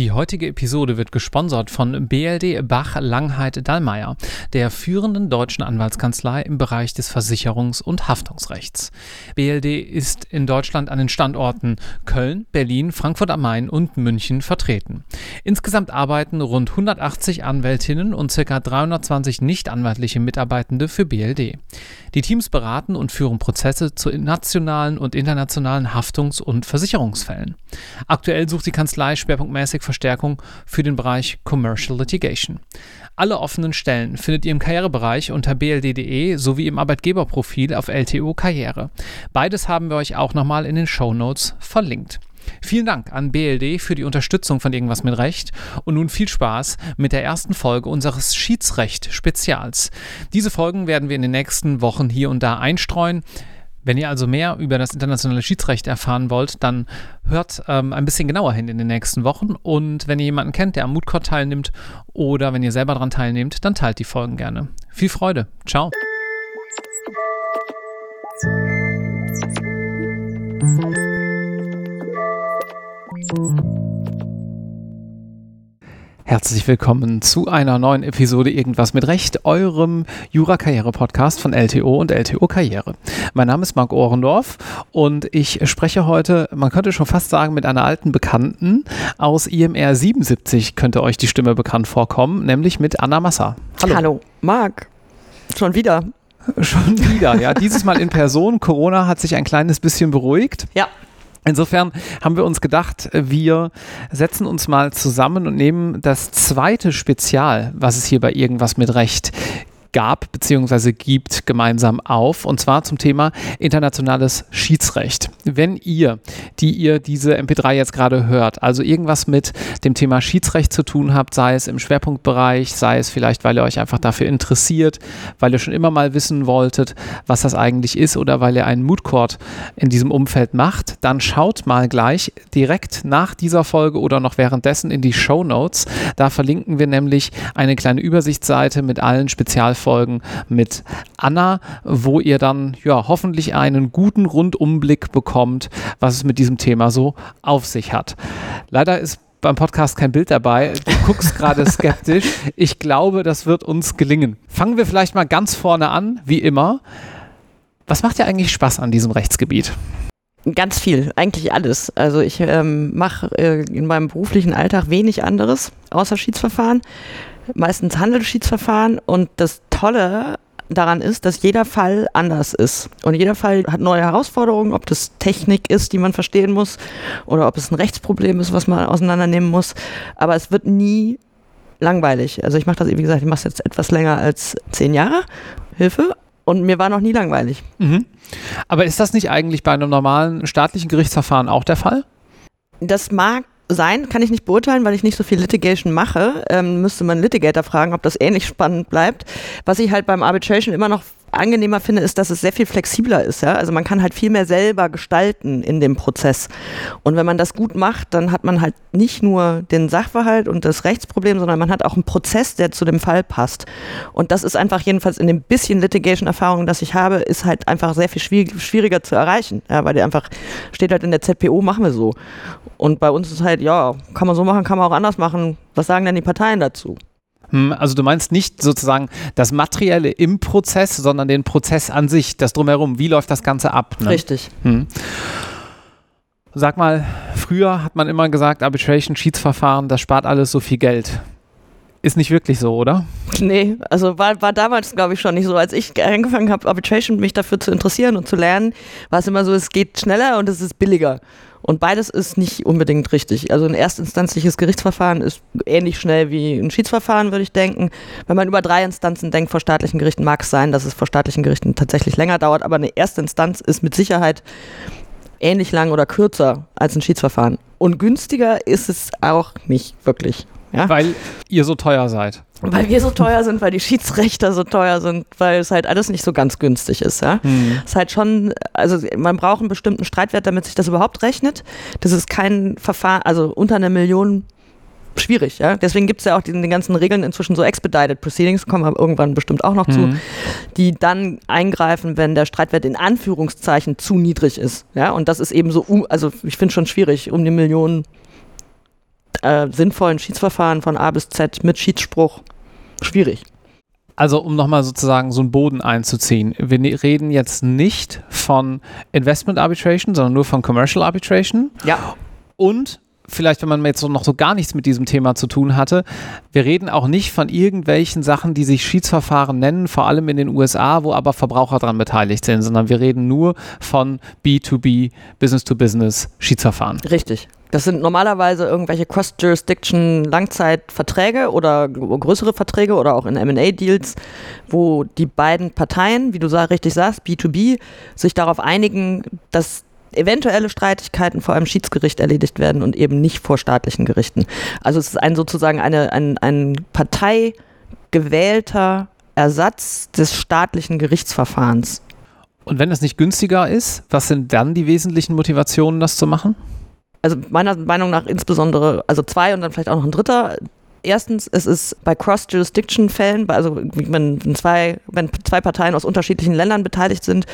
Die heutige Episode wird gesponsert von BLD Bach Langheit Dallmayr, der führenden deutschen Anwaltskanzlei im Bereich des Versicherungs- und Haftungsrechts. BLD ist in Deutschland an den Standorten Köln, Berlin, Frankfurt am Main und München vertreten. Insgesamt arbeiten rund 180 Anwältinnen und ca. 320 nichtanwaltliche Mitarbeitende für BLD. Die Teams beraten und führen Prozesse zu nationalen und internationalen Haftungs- und Versicherungsfällen. Aktuell sucht die Kanzlei schwerpunktmäßig Verstärkung für den Bereich Commercial Litigation. Alle offenen Stellen findet ihr im Karrierebereich unter bld.de sowie im Arbeitgeberprofil auf LTO Karriere. Beides haben wir euch auch nochmal in den Show Notes verlinkt. Vielen Dank an BLD für die Unterstützung von Irgendwas mit Recht und nun viel Spaß mit der ersten Folge unseres Schiedsrecht-Spezials. Diese Folgen werden wir in den nächsten Wochen hier und da einstreuen. Wenn ihr also mehr über das internationale Schiedsrecht erfahren wollt, dann hört ähm, ein bisschen genauer hin in den nächsten Wochen. Und wenn ihr jemanden kennt, der am Moodcourt teilnimmt oder wenn ihr selber daran teilnehmt, dann teilt die Folgen gerne. Viel Freude. Ciao. Herzlich willkommen zu einer neuen Episode Irgendwas mit Recht, eurem Jura-Karriere-Podcast von LTO und LTO Karriere. Mein Name ist Marc Ohrendorf und ich spreche heute, man könnte schon fast sagen, mit einer alten Bekannten aus IMR 77 könnte euch die Stimme bekannt vorkommen, nämlich mit Anna Massa. Hallo. Hallo, Marc. Schon wieder. Schon wieder, ja. Dieses Mal in Person. Corona hat sich ein kleines bisschen beruhigt. Ja. Insofern haben wir uns gedacht, wir setzen uns mal zusammen und nehmen das zweite Spezial, was es hier bei irgendwas mit Recht gab bzw. gibt, gemeinsam auf. Und zwar zum Thema internationales Schiedsrecht. Wenn ihr, die ihr diese MP3 jetzt gerade hört, also irgendwas mit dem Thema Schiedsrecht zu tun habt, sei es im Schwerpunktbereich, sei es vielleicht, weil ihr euch einfach dafür interessiert, weil ihr schon immer mal wissen wolltet, was das eigentlich ist oder weil ihr einen Moodcourt in diesem Umfeld macht, dann schaut mal gleich direkt nach dieser Folge oder noch währenddessen in die Show Notes. Da verlinken wir nämlich eine kleine Übersichtsseite mit allen Spezialfolgen Folgen mit Anna, wo ihr dann ja hoffentlich einen guten Rundumblick bekommt, was es mit diesem Thema so auf sich hat. Leider ist beim Podcast kein Bild dabei. Du guckst gerade skeptisch. Ich glaube, das wird uns gelingen. Fangen wir vielleicht mal ganz vorne an, wie immer. Was macht dir eigentlich Spaß an diesem Rechtsgebiet? Ganz viel, eigentlich alles. Also ich ähm, mache äh, in meinem beruflichen Alltag wenig anderes außer Schiedsverfahren meistens Handelsschiedsverfahren und das Tolle daran ist, dass jeder Fall anders ist. Und jeder Fall hat neue Herausforderungen, ob das Technik ist, die man verstehen muss, oder ob es ein Rechtsproblem ist, was man auseinandernehmen muss. Aber es wird nie langweilig. Also ich mache das, wie gesagt, ich mache es jetzt etwas länger als zehn Jahre. Hilfe. Und mir war noch nie langweilig. Mhm. Aber ist das nicht eigentlich bei einem normalen staatlichen Gerichtsverfahren auch der Fall? Das mag sein, kann ich nicht beurteilen, weil ich nicht so viel Litigation mache. Ähm, müsste man Litigator fragen, ob das ähnlich spannend bleibt. Was ich halt beim Arbitration immer noch angenehmer finde, ist, dass es sehr viel flexibler ist. Ja? Also man kann halt viel mehr selber gestalten in dem Prozess. Und wenn man das gut macht, dann hat man halt nicht nur den Sachverhalt und das Rechtsproblem, sondern man hat auch einen Prozess, der zu dem Fall passt. Und das ist einfach jedenfalls in dem bisschen Litigation-Erfahrung, das ich habe, ist halt einfach sehr viel schwieriger zu erreichen. Ja, weil der einfach steht halt in der ZPO, machen wir so. Und bei uns ist halt, ja, kann man so machen, kann man auch anders machen. Was sagen denn die Parteien dazu? Hm, also du meinst nicht sozusagen das Materielle im Prozess, sondern den Prozess an sich, das drumherum. Wie läuft das Ganze ab? Ne? Richtig. Hm. Sag mal, früher hat man immer gesagt, Arbitration, Schiedsverfahren, das spart alles so viel Geld. Ist nicht wirklich so, oder? Nee, also war, war damals, glaube ich, schon nicht so. Als ich angefangen habe, Arbitration mich dafür zu interessieren und zu lernen, war es immer so, es geht schneller und es ist billiger. Und beides ist nicht unbedingt richtig. Also ein erstinstanzliches Gerichtsverfahren ist ähnlich schnell wie ein Schiedsverfahren, würde ich denken. Wenn man über drei Instanzen denkt vor staatlichen Gerichten, mag es sein, dass es vor staatlichen Gerichten tatsächlich länger dauert, aber eine erste Instanz ist mit Sicherheit ähnlich lang oder kürzer als ein Schiedsverfahren. Und günstiger ist es auch nicht wirklich. Ja? Weil ihr so teuer seid. Weil wir so teuer sind, weil die Schiedsrichter so teuer sind, weil es halt alles nicht so ganz günstig ist. Ja? Hm. Es ist halt schon, also man braucht einen bestimmten Streitwert, damit sich das überhaupt rechnet. Das ist kein Verfahren, also unter einer Million schwierig. Ja? Deswegen gibt es ja auch die, die, ganzen Regeln inzwischen so Expedited Proceedings, kommen wir irgendwann bestimmt auch noch mhm. zu, die dann eingreifen, wenn der Streitwert in Anführungszeichen zu niedrig ist. Ja? Und das ist eben so, also ich finde schon schwierig, um die Millionen äh, sinnvollen Schiedsverfahren von A bis Z mit Schiedsspruch schwierig. Also um nochmal sozusagen so einen Boden einzuziehen. Wir ne-, reden jetzt nicht von Investment Arbitration, sondern nur von Commercial Arbitration. Ja. Und vielleicht, wenn man jetzt noch so gar nichts mit diesem Thema zu tun hatte, wir reden auch nicht von irgendwelchen Sachen, die sich Schiedsverfahren nennen, vor allem in den USA, wo aber Verbraucher daran beteiligt sind, sondern wir reden nur von B2B, Business-to-Business Schiedsverfahren. Richtig. Das sind normalerweise irgendwelche Cross-Jurisdiction Langzeitverträge oder größere Verträge oder auch in M&A-Deals, wo die beiden Parteien, wie du richtig sagst, B2B, sich darauf einigen, dass eventuelle Streitigkeiten vor einem Schiedsgericht erledigt werden und eben nicht vor staatlichen Gerichten. Also es ist ein sozusagen eine, ein, ein parteigewählter Ersatz des staatlichen Gerichtsverfahrens. Und wenn es nicht günstiger ist, was sind dann die wesentlichen Motivationen, das zu machen? Also meiner Meinung nach insbesondere, also zwei und dann vielleicht auch noch ein dritter. Erstens, es ist bei Cross-Jurisdiction-Fällen, also wenn zwei, wenn zwei Parteien aus unterschiedlichen Ländern beteiligt sind,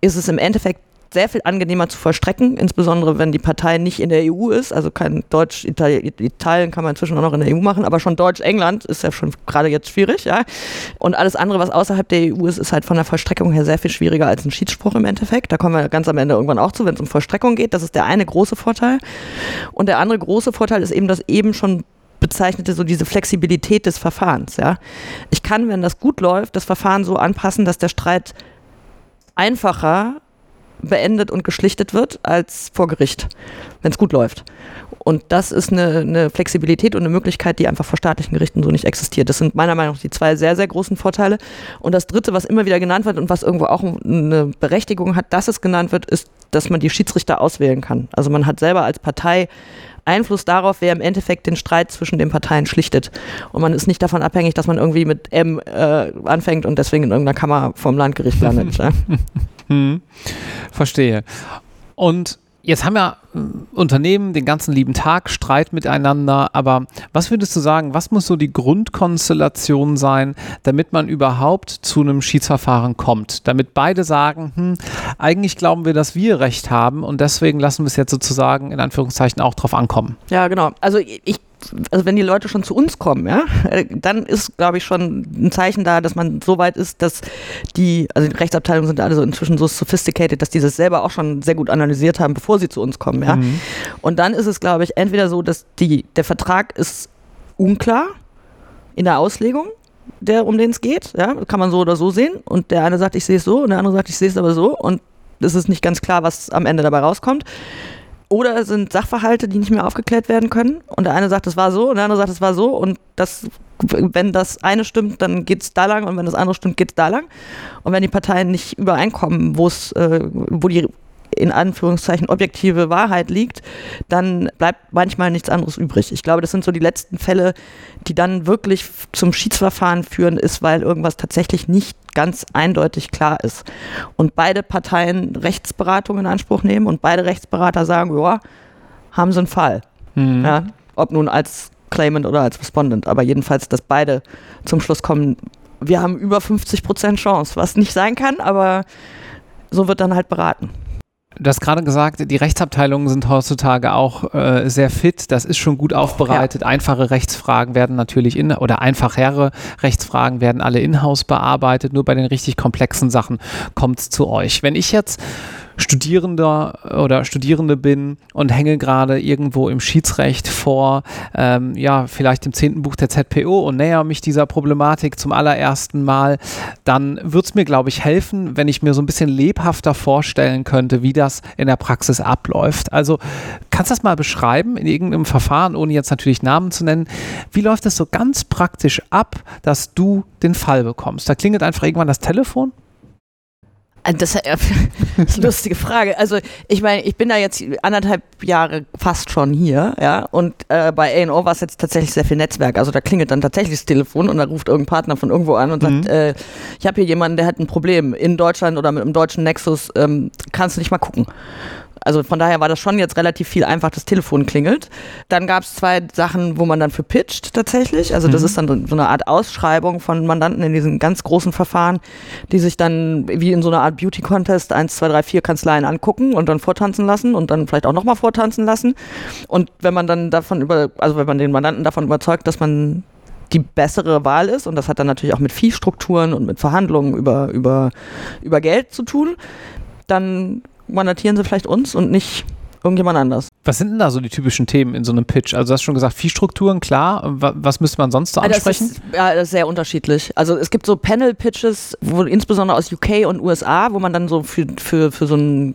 ist es im Endeffekt sehr viel angenehmer zu vollstrecken, insbesondere wenn die Partei nicht in der EU ist. Also kein Deutsch, Italien, Italien kann man inzwischen auch noch in der EU machen, aber schon Deutsch-England ist ja schon gerade jetzt schwierig, ja. Und alles andere, was außerhalb der EU ist, ist halt von der Vollstreckung her sehr viel schwieriger als ein Schiedsspruch im Endeffekt. Da kommen wir ganz am Ende irgendwann auch zu, wenn es um Vollstreckung geht. Das ist der eine große Vorteil. Und der andere große Vorteil ist eben, dass eben schon bezeichnete so diese Flexibilität des Verfahrens. Ja, ich kann, wenn das gut läuft, das Verfahren so anpassen, dass der Streit einfacher beendet und geschlichtet wird als vor Gericht, wenn es gut läuft. Und das ist eine, eine, Flexibilität und eine Möglichkeit, die einfach vor staatlichen Gerichten so nicht existiert. Das sind meiner Meinung nach die zwei sehr, sehr großen Vorteile. Und das Dritte, was immer wieder genannt wird und was irgendwo auch eine Berechtigung hat, dass es genannt wird, ist, dass man die Schiedsrichter auswählen kann. Also man hat selber als Partei Einfluss darauf, wer im Endeffekt den Streit zwischen den Parteien schlichtet. Und man ist nicht davon abhängig, dass man irgendwie mit M äh, anfängt und deswegen in irgendeiner Kammer vom Landgericht landet. ja. Hm. Verstehe. Und Jetzt haben ja äh, Unternehmen den ganzen lieben Tag Streit miteinander, aber was würdest du sagen, was muss so die Grundkonstellation sein, damit man überhaupt zu einem Schiedsverfahren kommt? Damit beide sagen, hm, eigentlich glauben wir, dass wir Recht haben und deswegen lassen wir es jetzt sozusagen in Anführungszeichen auch drauf ankommen. Ja, genau. Also ich also wenn die Leute schon zu uns kommen, ja, äh, dann ist, glaube ich, schon ein Zeichen da, dass man so weit ist, dass die, also die Rechtsabteilungen sind alle so inzwischen so sophisticated, dass die das selber auch schon sehr gut analysiert haben, bevor sie zu uns kommen, ja. Mhm. Und dann ist es, glaube ich, entweder so, dass die, der Vertrag ist unklar in der Auslegung, der, um den es geht, ja, kann man so oder so sehen. Und der eine sagt, ich sehe es so, und der andere sagt, ich sehe es aber so. Und es ist nicht ganz klar, was am Ende dabei rauskommt. Oder sind Sachverhalte, die nicht mehr aufgeklärt werden können. Und der eine sagt, es war so, und der andere sagt, es war so. Und das, wenn das eine stimmt, dann geht es da lang. Und wenn das andere stimmt, geht es da lang. Und wenn die Parteien nicht übereinkommen, wo es, äh, wo die in Anführungszeichen objektive Wahrheit liegt, dann bleibt manchmal nichts anderes übrig. Ich glaube, das sind so die letzten Fälle, die dann wirklich zum Schiedsverfahren führen, ist, weil irgendwas tatsächlich nicht ganz eindeutig klar ist. Und beide Parteien Rechtsberatung in Anspruch nehmen und beide Rechtsberater sagen, ja, haben sie einen Fall. Mhm. Ja, ob nun als Claimant oder als Respondent, aber jedenfalls, dass beide zum Schluss kommen, wir haben über 50 Prozent Chance, was nicht sein kann, aber so wird dann halt beraten. Du hast gerade gesagt, die Rechtsabteilungen sind heutzutage auch äh, sehr fit. Das ist schon gut aufbereitet. Ja. Einfache Rechtsfragen werden natürlich in oder einfachere Rechtsfragen werden alle in-house bearbeitet. Nur bei den richtig komplexen Sachen kommt es zu euch. Wenn ich jetzt Studierender oder Studierende bin und hänge gerade irgendwo im Schiedsrecht vor, ähm, ja, vielleicht im zehnten Buch der ZPO und näher mich dieser Problematik zum allerersten Mal, dann wird es mir, glaube ich, helfen, wenn ich mir so ein bisschen lebhafter vorstellen könnte, wie das in der Praxis abläuft. Also kannst du das mal beschreiben in irgendeinem Verfahren, ohne jetzt natürlich Namen zu nennen? Wie läuft es so ganz praktisch ab, dass du den Fall bekommst? Da klingelt einfach irgendwann das Telefon äh, das, äh, das ist eine lustige Frage. Also ich meine, ich bin da jetzt anderthalb Jahre fast schon hier, ja, und äh, bei A&O war es jetzt tatsächlich sehr viel Netzwerk. Also da klingelt dann tatsächlich das Telefon und da ruft irgendein Partner von irgendwo an und mhm. sagt, äh, ich habe hier jemanden, der hat ein Problem in Deutschland oder mit einem deutschen Nexus, ähm, kannst du nicht mal gucken. Also von daher war das schon jetzt relativ viel einfach, das Telefon klingelt. Dann gab es zwei Sachen, wo man dann für pitcht tatsächlich. Also das Mhm. ist dann so eine Art Ausschreibung von Mandanten in diesen ganz großen Verfahren, die sich dann wie in so einer Art Beauty-Contest 1, 2, 3, 4 Kanzleien angucken und dann vortanzen lassen und dann vielleicht auch nochmal vortanzen lassen. Und wenn man dann davon über, also wenn man den Mandanten davon überzeugt, dass man die bessere Wahl ist, und das hat dann natürlich auch mit Viehstrukturen und mit Verhandlungen über, über, über Geld zu tun, dann mandatieren sie vielleicht uns und nicht irgendjemand anders. Was sind denn da so die typischen Themen in so einem Pitch? Also du hast schon gesagt, Viehstrukturen, klar. Wa- Was müsste man sonst so Ah, Das ansprechen? ist, ja, das ist sehr unterschiedlich. Also es gibt so Panel-Pitches, insbesondere aus UK und USA, wo man dann so für, für, für so ein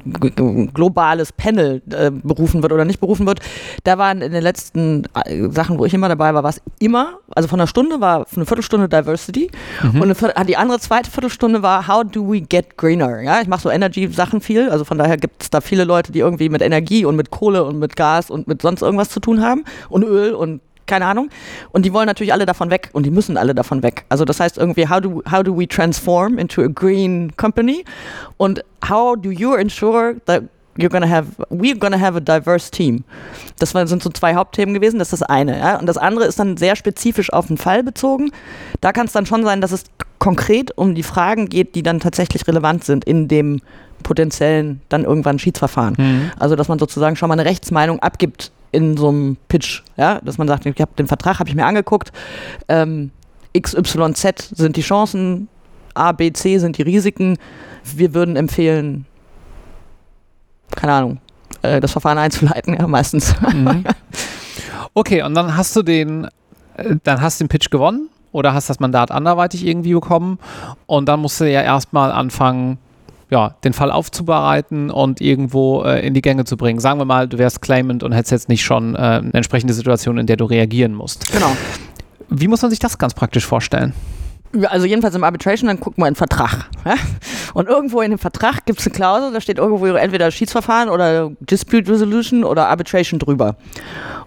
globales Panel äh, berufen wird oder nicht berufen wird. Da waren in den letzten äh, Sachen, wo ich immer dabei war, war es immer, also von einer Stunde war eine Viertelstunde Diversity und eine, die andere zweite Viertelstunde war How do we get greener? Ja, ich mache so Energy-Sachen viel, also von daher gibt es da viele Leute, die irgendwie mit Energie und mit Kohle und mit Gas und mit sonst irgendwas zu tun haben und Öl und keine Ahnung. Und die wollen natürlich alle davon weg und die müssen alle davon weg. Also das heißt irgendwie, how do, how do we transform into a green company? Und how do you ensure that you're gonna have, we're gonna have a diverse team? Das sind so zwei Hauptthemen gewesen, das ist das eine. Ja? Und das andere ist dann sehr spezifisch auf den Fall bezogen. Da kann es dann schon sein, dass es konkret um die Fragen geht, die dann tatsächlich relevant sind in dem potenziellen dann irgendwann Schiedsverfahren. Mhm. Also dass man sozusagen schon mal eine Rechtsmeinung abgibt in so einem Pitch, ja, dass man sagt, ich habe den Vertrag, habe ich mir angeguckt, ähm, XYZ sind die Chancen, A, B, C sind die Risiken. Wir würden empfehlen, keine Ahnung, äh, das Verfahren einzuleiten, ja, meistens. Mhm. Okay, und dann hast du den, äh, dann hast den Pitch gewonnen oder hast das Mandat anderweitig irgendwie bekommen und dann musst du ja erstmal anfangen, ja, den Fall aufzubereiten und irgendwo äh, in die Gänge zu bringen. Sagen wir mal, du wärst Claimant und hättest jetzt nicht schon äh, eine entsprechende Situation, in der du reagieren musst. Genau. Wie muss man sich das ganz praktisch vorstellen? Also jedenfalls im Arbitration, dann gucken wir in den Vertrag. Ja? Und irgendwo in dem Vertrag gibt es eine Klausel, da steht irgendwo entweder Schiedsverfahren oder Dispute Resolution oder Arbitration drüber.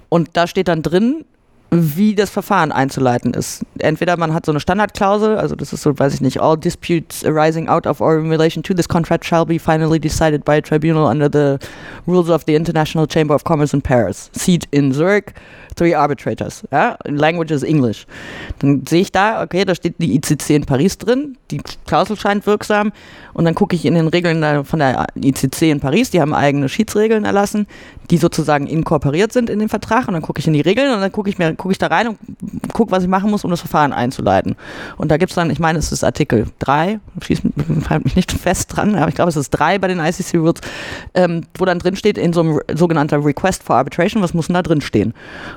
Und da steht dann drin, wie das Verfahren einzuleiten ist. Entweder man hat so eine Standardklausel, also das ist so, weiß ich nicht, all disputes arising out of or in relation to this contract shall be finally decided by a tribunal under the rules of the International Chamber of Commerce in Paris. Seat in Zurich, three arbitrators. Ja? Language is English. Dann sehe ich da, okay, da steht die ICC in Paris drin, die Klausel scheint wirksam und dann gucke ich in den Regeln von der ICC in Paris, die haben eigene Schiedsregeln erlassen, die sozusagen inkorporiert sind in den Vertrag und dann gucke ich in die Regeln und dann gucke ich mir gucke ich da rein und gucke, was ich machen muss, um das Verfahren einzuleiten. Und da gibt es dann, ich meine, es ist Artikel 3, schieß halt mich nicht fest dran, aber ich glaube, es ist 3 bei den ICC Rules, ähm, wo dann drin steht in so einem sogenannter Request for Arbitration, was muss denn da drin stehen?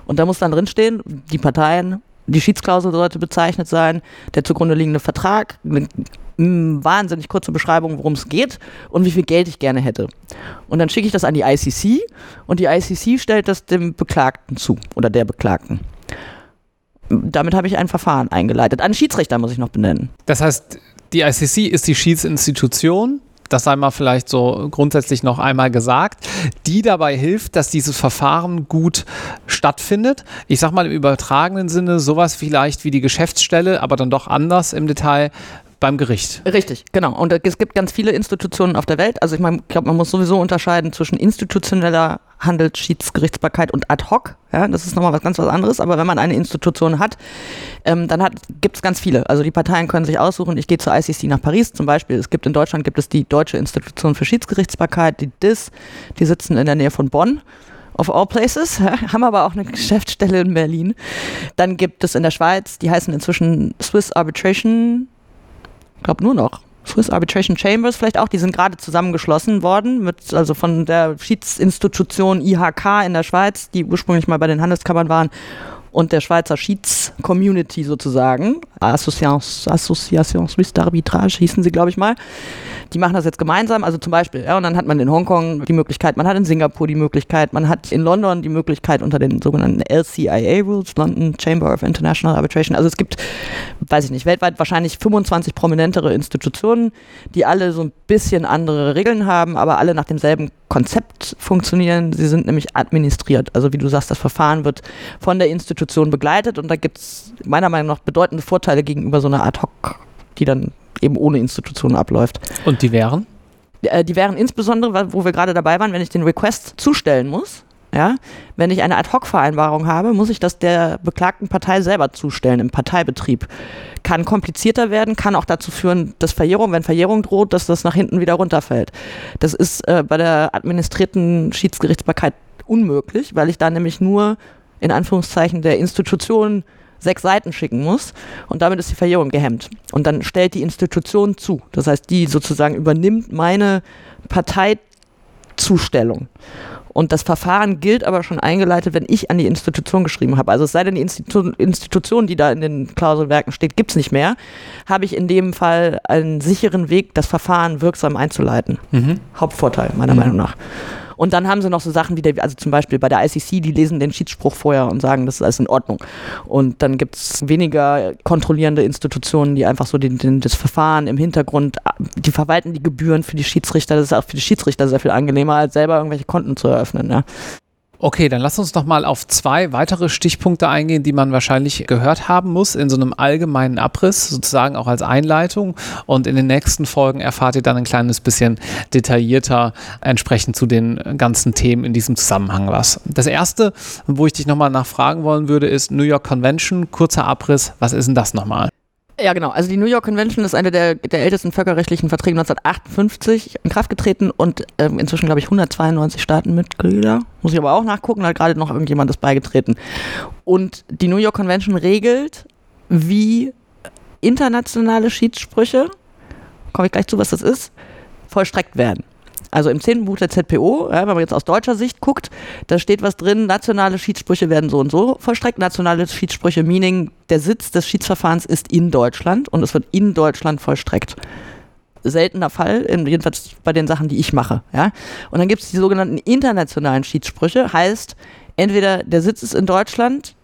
Und da muss dann drin stehen, die Parteien, die Schiedsklausel sollte bezeichnet sein, der zugrunde liegende Vertrag, eine mm, wahnsinnig kurze Beschreibung, worum es geht und wie viel Geld ich gerne hätte. Und dann schicke ich das an die ICC und die ICC stellt das dem Beklagten zu oder der Beklagten. Damit habe ich ein Verfahren eingeleitet. Einen Schiedsrichter muss ich noch benennen. Das heißt, die ICC ist die Schiedsinstitution, das sei mal vielleicht so grundsätzlich noch einmal gesagt, die dabei hilft, dass dieses Verfahren gut stattfindet. Ich sag mal im übertragenen Sinne sowas vielleicht wie die Geschäftsstelle, aber dann doch anders im Detail beim Gericht. Richtig, genau. Und es gibt ganz viele Institutionen auf der Welt. Also ich meine, ich glaube, man muss sowieso unterscheiden zwischen institutioneller Handelsschiedsgerichtsbarkeit und ad hoc. Ja, das ist nochmal was ganz was anderes. Aber wenn man eine Institution hat, ähm, dann gibt es ganz viele. Also die Parteien können sich aussuchen. Ich gehe zur ICC nach Paris zum Beispiel. Es gibt in Deutschland gibt es die Deutsche Institution für Schiedsgerichtsbarkeit, die DIS. Die sitzen in der Nähe von Bonn. Of all places, haben aber auch eine Geschäftsstelle in Berlin. Dann gibt es in der Schweiz, die heißen inzwischen Swiss Arbitration ich glaube nur noch. Swiss Arbitration Chambers vielleicht auch, die sind gerade zusammengeschlossen worden, mit, also von der Schiedsinstitution IHK in der Schweiz, die ursprünglich mal bei den Handelskammern waren, und der Schweizer Schieds-Community sozusagen, Association, Association Suisse d'Arbitrage hießen sie, glaube ich mal. Die machen das jetzt gemeinsam, also zum Beispiel, ja, und dann hat man in Hongkong die Möglichkeit, man hat in Singapur die Möglichkeit, man hat in London die Möglichkeit unter den sogenannten LCIA Rules, London Chamber of International Arbitration. Also es gibt, weiß ich nicht, weltweit wahrscheinlich 25 prominentere Institutionen, die alle so ein bisschen andere Regeln haben, aber alle nach demselben Konzept funktionieren. Sie sind nämlich administriert. Also wie du sagst, das Verfahren wird von der Institution begleitet und da gibt es meiner Meinung nach bedeutende Vorteile gegenüber so einer Ad-Hoc, die dann eben ohne Institution abläuft. Und die wären? Äh, die wären insbesondere, wo wir gerade dabei waren, wenn ich den Request zustellen muss. Ja, wenn ich eine Ad-Hoc-Vereinbarung habe, muss ich das der beklagten Partei selber zustellen im Parteibetrieb. Kann komplizierter werden, kann auch dazu führen, dass Verjährung, wenn Verjährung droht, dass das nach hinten wieder runterfällt. Das ist äh, bei der administrierten Schiedsgerichtsbarkeit unmöglich, weil ich da nämlich nur in Anführungszeichen der Institution sechs Seiten schicken muss und damit ist die Verjährung gehemmt. Und dann stellt die Institution zu. Das heißt, die sozusagen übernimmt meine Parteizustellung. Und das Verfahren gilt aber schon eingeleitet, wenn ich an die Institution geschrieben habe. Also es sei denn, die Institu Institution, die da in den Klauselwerken steht, gibt es nicht mehr, habe ich in dem Fall einen sicheren Weg, das Verfahren wirksam einzuleiten. Mhm. Hauptvorteil, meiner mhm. Meinung nach. Und dann haben sie noch so Sachen wie, der, also zum Beispiel bei der ICC, die lesen den Schiedsspruch vorher und sagen, das ist alles in Ordnung. Und dann gibt es weniger kontrollierende Institutionen, die einfach so den, den, das Verfahren im Hintergrund, die verwalten die Gebühren für die Schiedsrichter. Das ist auch für die Schiedsrichter sehr viel angenehmer, als selber irgendwelche Konten zu eröffnen. Ja. Okay, dann lass uns noch mal auf zwei weitere Stichpunkte eingehen, die man wahrscheinlich gehört haben muss in so einem allgemeinen Abriss, sozusagen auch als Einleitung. Und in den nächsten Folgen erfahrt ihr dann ein kleines bisschen detaillierter entsprechend zu den ganzen Themen in diesem Zusammenhang was. Das erste, wo ich dich noch mal nachfragen wollen würde, ist New York Convention. Kurzer Abriss. Was ist denn das nochmal? Ja, genau. Also die New York Convention ist eine der, der ältesten völkerrechtlichen Verträge 1958 in Kraft getreten und ähm, inzwischen, glaube ich, 192 Staatenmitglieder. Muss ich aber auch nachgucken, da hat gerade noch irgendjemand das beigetreten. Und die New York Convention regelt, wie internationale Schiedssprüche, komme ich gleich zu, was das ist, vollstreckt werden. Also im zehnten Buch der ZPO, ja, wenn man jetzt aus deutscher Sicht guckt, da steht was drin, nationale Schiedssprüche werden so und so vollstreckt. Nationale Schiedssprüche, meaning der Sitz des Schiedsverfahrens ist in Deutschland und es wird in Deutschland vollstreckt. Seltener Fall, jedenfalls bei den Sachen, die ich mache. Ja? Und dann gibt es die sogenannten internationalen Schiedssprüche, heißt, entweder der Sitz ist in Deutschland,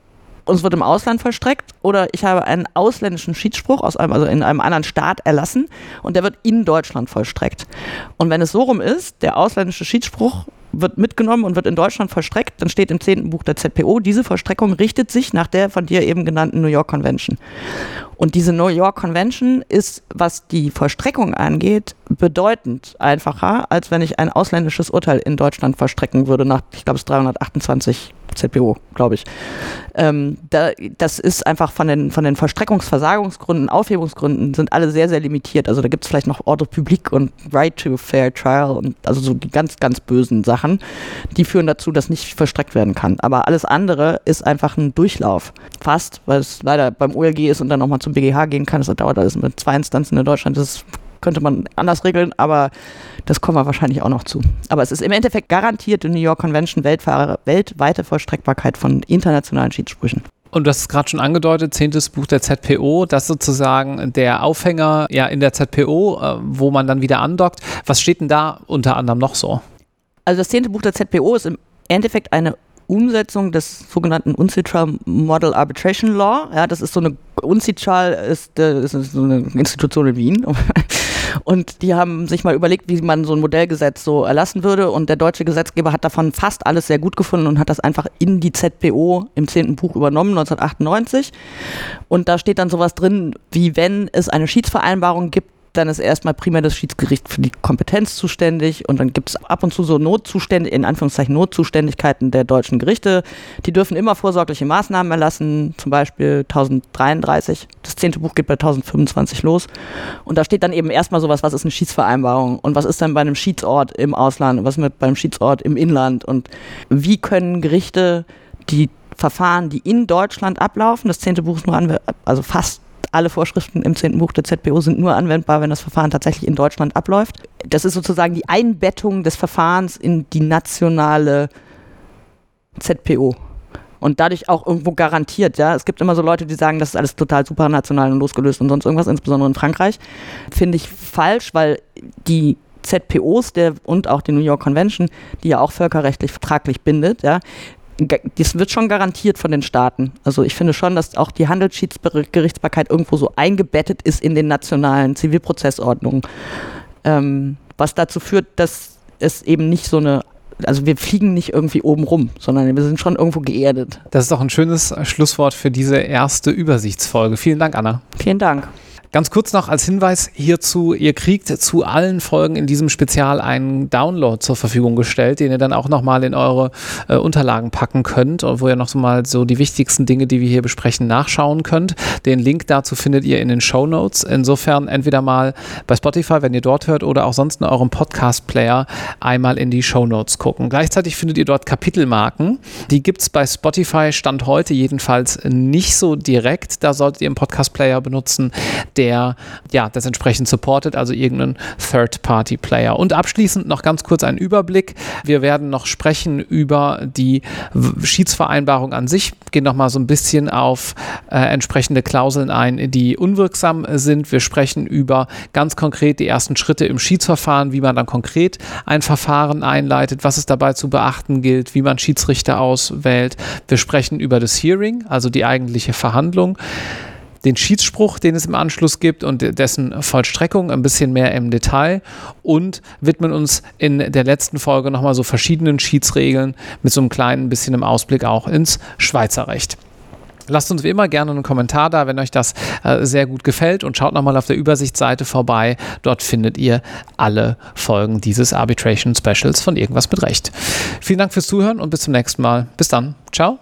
und es wird im Ausland vollstreckt oder ich habe einen ausländischen Schiedsspruch aus einem, also in einem anderen Staat erlassen und der wird in Deutschland vollstreckt. Und wenn es so rum ist, der ausländische Schiedsspruch wird mitgenommen und wird in Deutschland vollstreckt, dann steht im zehnten Buch der ZPO, diese Vollstreckung richtet sich nach der von dir eben genannten New York Convention. Und diese New York Convention ist, was die Vollstreckung angeht, bedeutend einfacher, als wenn ich ein ausländisches Urteil in Deutschland vollstrecken würde nach, ich glaube, es 328 ZPO, glaube ich. Ähm, da, das ist einfach von den, von den Vollstreckungsversagungsgründen, Aufhebungsgründen sind alle sehr, sehr limitiert. Also da gibt es vielleicht noch Ordre Public und Right to Fair Trial und also so die ganz, ganz bösen Sachen, die führen dazu, dass nicht vollstreckt werden kann. Aber alles andere ist einfach ein Durchlauf. Fast, weil es leider beim OLG ist und dann nochmal zum BGH gehen kann. Das dauert alles mit zwei Instanzen in Deutschland. Das könnte man anders regeln, aber das kommen wir wahrscheinlich auch noch zu. Aber es ist im Endeffekt garantiert die New York Convention weltweite Vollstreckbarkeit von internationalen Schiedssprüchen. Und du hast es gerade schon angedeutet, zehntes Buch der ZPO, das sozusagen der Aufhänger ja in der ZPO, äh, wo man dann wieder andockt. Was steht denn da unter anderem noch so? Also das zehnte Buch der ZPO ist im Endeffekt eine Umsetzung des sogenannten UNCITRAL Model Arbitration Law. Ja, das ist so eine, UNCITRAL ist, äh, ist so eine Institution in Wien. Und die haben sich mal überlegt, wie man so ein Modellgesetz so erlassen würde. Und der deutsche Gesetzgeber hat davon fast alles sehr gut gefunden und hat das einfach in die ZPO im zehnten Buch übernommen, 1998. Und da steht dann sowas drin, wie wenn es eine Schiedsvereinbarung gibt, dann ist erstmal primär das Schiedsgericht für die Kompetenz zuständig und dann gibt es ab und zu so Notzustände, in Anführungszeichen Notzuständigkeiten der deutschen Gerichte. Die dürfen immer vorsorgliche Maßnahmen erlassen, zum Beispiel 1033. Das zehnte Buch geht bei 1025 los. Und da steht dann eben erstmal sowas, was ist eine Schiedsvereinbarung und was ist dann bei einem Schiedsort im Ausland und was mit beim Schiedsort im Inland und wie können Gerichte die Verfahren, die in Deutschland ablaufen, das zehnte Buch ist nur an, also fast alle Vorschriften im 10. Buch der ZPO sind nur anwendbar, wenn das Verfahren tatsächlich in Deutschland abläuft. Das ist sozusagen die Einbettung des Verfahrens in die nationale ZPO. Und dadurch auch irgendwo garantiert, ja. Es gibt immer so Leute, die sagen, das ist alles total supranational und losgelöst und sonst irgendwas, insbesondere in Frankreich. Finde ich falsch, weil die ZPOs der, und auch die New York Convention, die ja auch völkerrechtlich vertraglich bindet, ja, das wird schon garantiert von den Staaten. Also ich finde schon, dass auch die Handelsschiedsgerichtsbarkeit irgendwo so eingebettet ist in den nationalen Zivilprozessordnungen. Ähm, was dazu führt, dass es eben nicht so eine also wir fliegen nicht irgendwie oben rum, sondern wir sind schon irgendwo geerdet. Das ist doch ein schönes Schlusswort für diese erste Übersichtsfolge. Vielen Dank, Anna. Vielen Dank. Ganz kurz noch als Hinweis hierzu, ihr kriegt zu allen Folgen in diesem Spezial einen Download zur Verfügung gestellt, den ihr dann auch nochmal in eure äh, Unterlagen packen könnt und wo ihr noch so mal so die wichtigsten Dinge, die wir hier besprechen, nachschauen könnt. Den Link dazu findet ihr in den Show Notes. Insofern entweder mal bei Spotify, wenn ihr dort hört, oder auch sonst in eurem Podcast-Player einmal in die Show Notes gucken. Gleichzeitig findet ihr dort Kapitelmarken. Die gibt es bei Spotify Stand heute jedenfalls nicht so direkt. Da solltet ihr im Podcast-Player benutzen, der der ja das entsprechend supportet, also irgendeinen Third-Party-Player. Und abschließend noch ganz kurz ein Überblick. Wir werden noch sprechen über die Schiedsvereinbarung an sich, gehen noch mal so ein bisschen auf äh, entsprechende Klauseln ein, die unwirksam sind. Wir sprechen über ganz konkret die ersten Schritte im Schiedsverfahren, wie man dann konkret ein Verfahren einleitet, was es dabei zu beachten gilt, wie man Schiedsrichter auswählt. Wir sprechen über das Hearing, also die eigentliche Verhandlung den Schiedsspruch, den es im Anschluss gibt und dessen Vollstreckung ein bisschen mehr im Detail und widmen uns in der letzten Folge nochmal so verschiedenen Schiedsregeln mit so einem kleinen bisschen im Ausblick auch ins Schweizer Recht. Lasst uns wie immer gerne einen Kommentar da, wenn euch das äh, sehr gut gefällt und schaut nochmal auf der Übersichtsseite vorbei. Dort findet ihr alle Folgen dieses Arbitration Specials von Irgendwas mit Recht. Vielen Dank fürs Zuhören und bis zum nächsten Mal. Bis dann. Ciao.